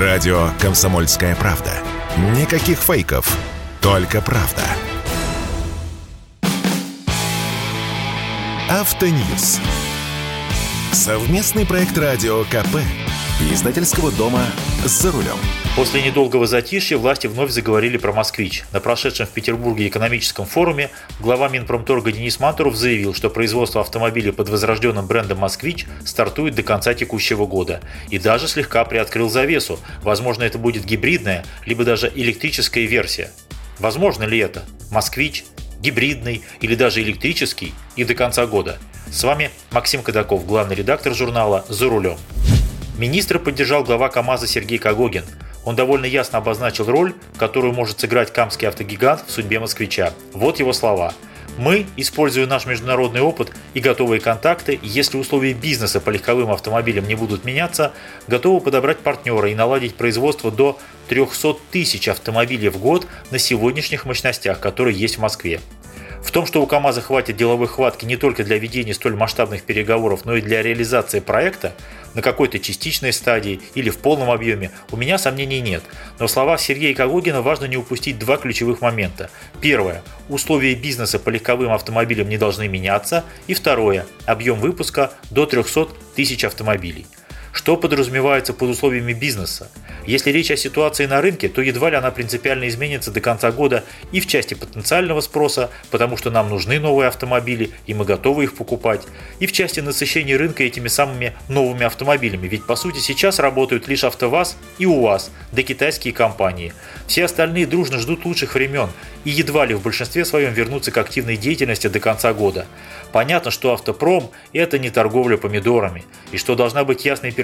Радио «Комсомольская правда». Никаких фейков, только правда. Автоньюз. Совместный проект радио КП. Издательского дома «За рулем». После недолгого затишья власти вновь заговорили про «Москвич». На прошедшем в Петербурге экономическом форуме глава Минпромторга Денис Мантуров заявил, что производство автомобилей под возрожденным брендом «Москвич» стартует до конца текущего года. И даже слегка приоткрыл завесу. Возможно, это будет гибридная, либо даже электрическая версия. Возможно ли это? «Москвич», гибридный или даже электрический и до конца года. С вами Максим Кадаков, главный редактор журнала «За рулем». Министра поддержал глава КАМАЗа Сергей Кагогин. Он довольно ясно обозначил роль, которую может сыграть камский автогигант в судьбе москвича. Вот его слова. Мы, используя наш международный опыт и готовые контакты, если условия бизнеса по легковым автомобилям не будут меняться, готовы подобрать партнера и наладить производство до 300 тысяч автомобилей в год на сегодняшних мощностях, которые есть в Москве. В том, что у КАМАЗа хватит деловой хватки не только для ведения столь масштабных переговоров, но и для реализации проекта на какой-то частичной стадии или в полном объеме, у меня сомнений нет. Но в словах Сергея Кагогина важно не упустить два ключевых момента. Первое. Условия бизнеса по легковым автомобилям не должны меняться. И второе. Объем выпуска до 300 тысяч автомобилей. Что подразумевается под условиями бизнеса? Если речь о ситуации на рынке, то едва ли она принципиально изменится до конца года и в части потенциального спроса, потому что нам нужны новые автомобили и мы готовы их покупать, и в части насыщения рынка этими самыми новыми автомобилями, ведь по сути сейчас работают лишь АвтоВАЗ и УАЗ, да китайские компании. Все остальные дружно ждут лучших времен и едва ли в большинстве своем вернутся к активной деятельности до конца года. Понятно, что автопром – это не торговля помидорами, и что должна быть ясная перспектива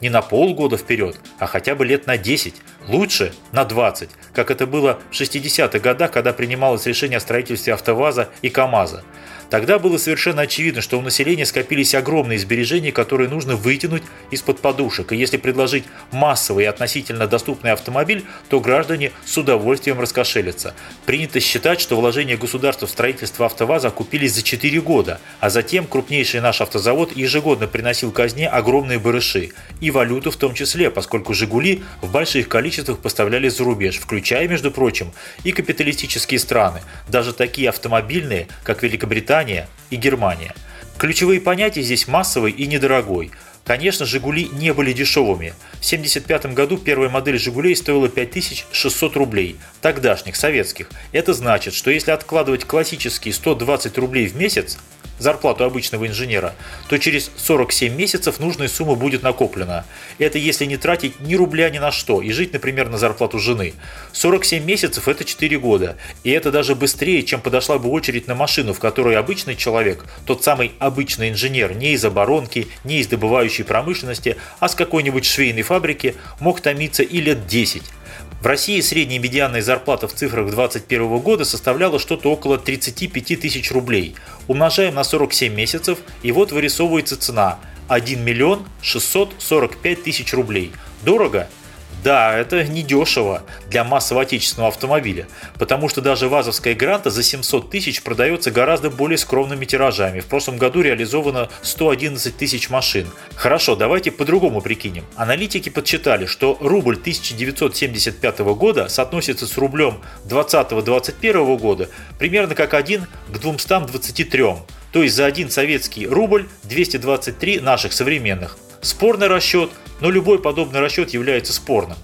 не на полгода вперед, а хотя бы лет на 10, лучше на 20, как это было в 60-х годах, когда принималось решение о строительстве АвтоВАЗа и КАМАЗа. Тогда было совершенно очевидно, что у населения скопились огромные сбережения, которые нужно вытянуть из-под подушек. И если предложить массовый и относительно доступный автомобиль, то граждане с удовольствием раскошелятся. Принято считать, что вложения государства в строительство АвтоВАЗа окупились за 4 года, а затем крупнейший наш автозавод ежегодно приносил казне огромные барыши. И валюту в том числе, поскольку «Жигули» в больших количествах поставлялись за рубеж, включая, между прочим, и капиталистические страны, даже такие автомобильные, как Великобритания, Британия и Германия. Ключевые понятия здесь массовый и недорогой. Конечно, «Жигули» не были дешевыми. В 1975 году первая модель «Жигулей» стоила 5600 рублей, тогдашних, советских. Это значит, что если откладывать классические 120 рублей в месяц, зарплату обычного инженера, то через 47 месяцев нужная сумма будет накоплена. Это если не тратить ни рубля ни на что и жить, например, на зарплату жены. 47 месяцев – это 4 года. И это даже быстрее, чем подошла бы очередь на машину, в которой обычный человек, тот самый обычный инженер, не из оборонки, не из добывающей промышленности, а с какой-нибудь швейной фабрики, мог томиться и лет 10. В России средняя медианная зарплата в цифрах 2021 года составляла что-то около 35 тысяч рублей. Умножаем на 47 месяцев, и вот вырисовывается цена – 1 миллион 645 тысяч рублей. Дорого? Да, это недешево для массового отечественного автомобиля, потому что даже ВАЗовская Гранта за 700 тысяч продается гораздо более скромными тиражами. В прошлом году реализовано 111 тысяч машин. Хорошо, давайте по-другому прикинем. Аналитики подсчитали, что рубль 1975 года соотносится с рублем 2020-2021 года примерно как 1 к 223. То есть за один советский рубль 223 наших современных. Спорный расчет, но любой подобный расчет является спорным.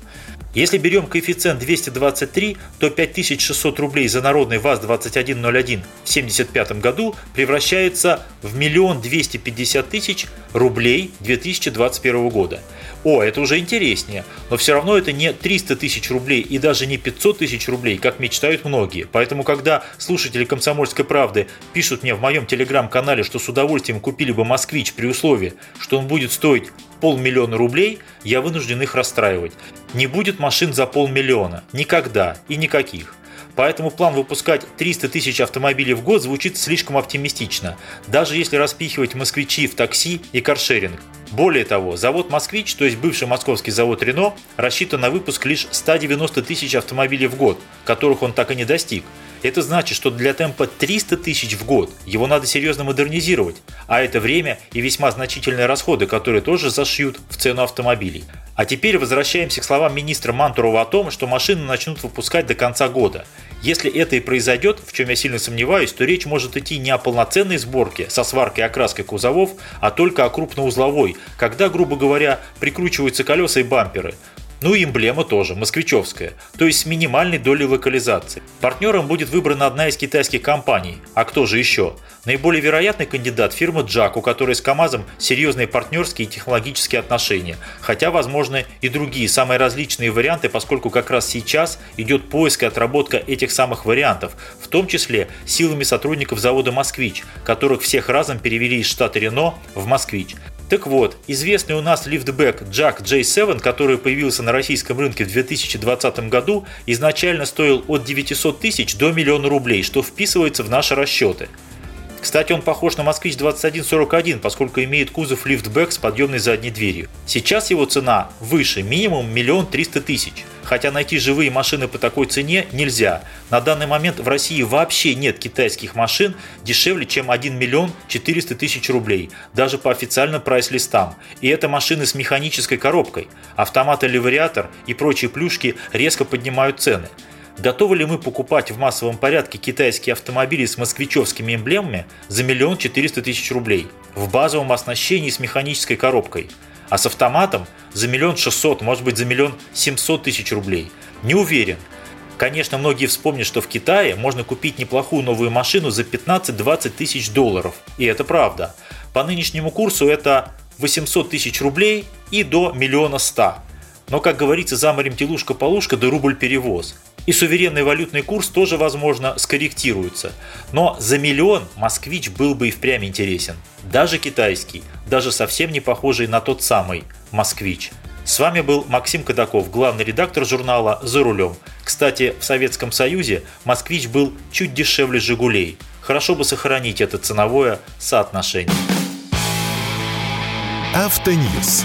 Если берем коэффициент 223, то 5600 рублей за народный ВАЗ-2101 в 1975 году превращается в миллион 250 тысяч рублей 2021 года. О, это уже интереснее, но все равно это не 300 тысяч рублей и даже не 500 тысяч рублей, как мечтают многие. Поэтому, когда слушатели «Комсомольской правды» пишут мне в моем телеграм-канале, что с удовольствием купили бы «Москвич» при условии, что он будет стоить полмиллиона рублей, я вынужден их расстраивать. Не будет машин за полмиллиона. Никогда и никаких. Поэтому план выпускать 300 тысяч автомобилей в год звучит слишком оптимистично, даже если распихивать москвичи в такси и каршеринг. Более того, завод «Москвич», то есть бывший московский завод «Рено», рассчитан на выпуск лишь 190 тысяч автомобилей в год, которых он так и не достиг. Это значит, что для темпа 300 тысяч в год его надо серьезно модернизировать, а это время и весьма значительные расходы, которые тоже зашьют в цену автомобилей. А теперь возвращаемся к словам министра Мантурова о том, что машины начнут выпускать до конца года. Если это и произойдет, в чем я сильно сомневаюсь, то речь может идти не о полноценной сборке со сваркой и окраской кузовов, а только о крупноузловой, когда, грубо говоря, прикручиваются колеса и бамперы. Ну и эмблема тоже, москвичевская, то есть с минимальной долей локализации. Партнером будет выбрана одна из китайских компаний. А кто же еще? Наиболее вероятный кандидат – фирма Джак, у которой с КАМАЗом серьезные партнерские и технологические отношения. Хотя, возможно, и другие, самые различные варианты, поскольку как раз сейчас идет поиск и отработка этих самых вариантов, в том числе силами сотрудников завода «Москвич», которых всех разом перевели из штата Рено в «Москвич». Так вот, известный у нас лифтбэк Jack J7, который появился на российском рынке в 2020 году, изначально стоил от 900 тысяч до миллиона рублей, что вписывается в наши расчеты. Кстати, он похож на Москвич 2141, поскольку имеет кузов лифтбэк с подъемной задней дверью. Сейчас его цена выше, минимум миллион триста тысяч. Хотя найти живые машины по такой цене нельзя. На данный момент в России вообще нет китайских машин дешевле, чем 1 миллион 400 тысяч рублей, даже по официальным прайс-листам. И это машины с механической коробкой. Автомат-элевариатор и прочие плюшки резко поднимают цены. Готовы ли мы покупать в массовом порядке китайские автомобили с москвичевскими эмблемами за миллион четыреста тысяч рублей в базовом оснащении с механической коробкой, а с автоматом за миллион шестьсот, может быть за миллион семьсот тысяч рублей? Не уверен. Конечно, многие вспомнят, что в Китае можно купить неплохую новую машину за 15-20 тысяч долларов. И это правда. По нынешнему курсу это 800 тысяч рублей и до миллиона ста. Но, как говорится, за морем телушка-полушка да рубль перевоз. И суверенный валютный курс тоже, возможно, скорректируется. Но за миллион москвич был бы и впрямь интересен. Даже китайский, даже совсем не похожий на тот самый москвич. С вами был Максим Кадаков, главный редактор журнала «За рулем». Кстати, в Советском Союзе «Москвич» был чуть дешевле «Жигулей». Хорошо бы сохранить это ценовое соотношение. Автоньюз.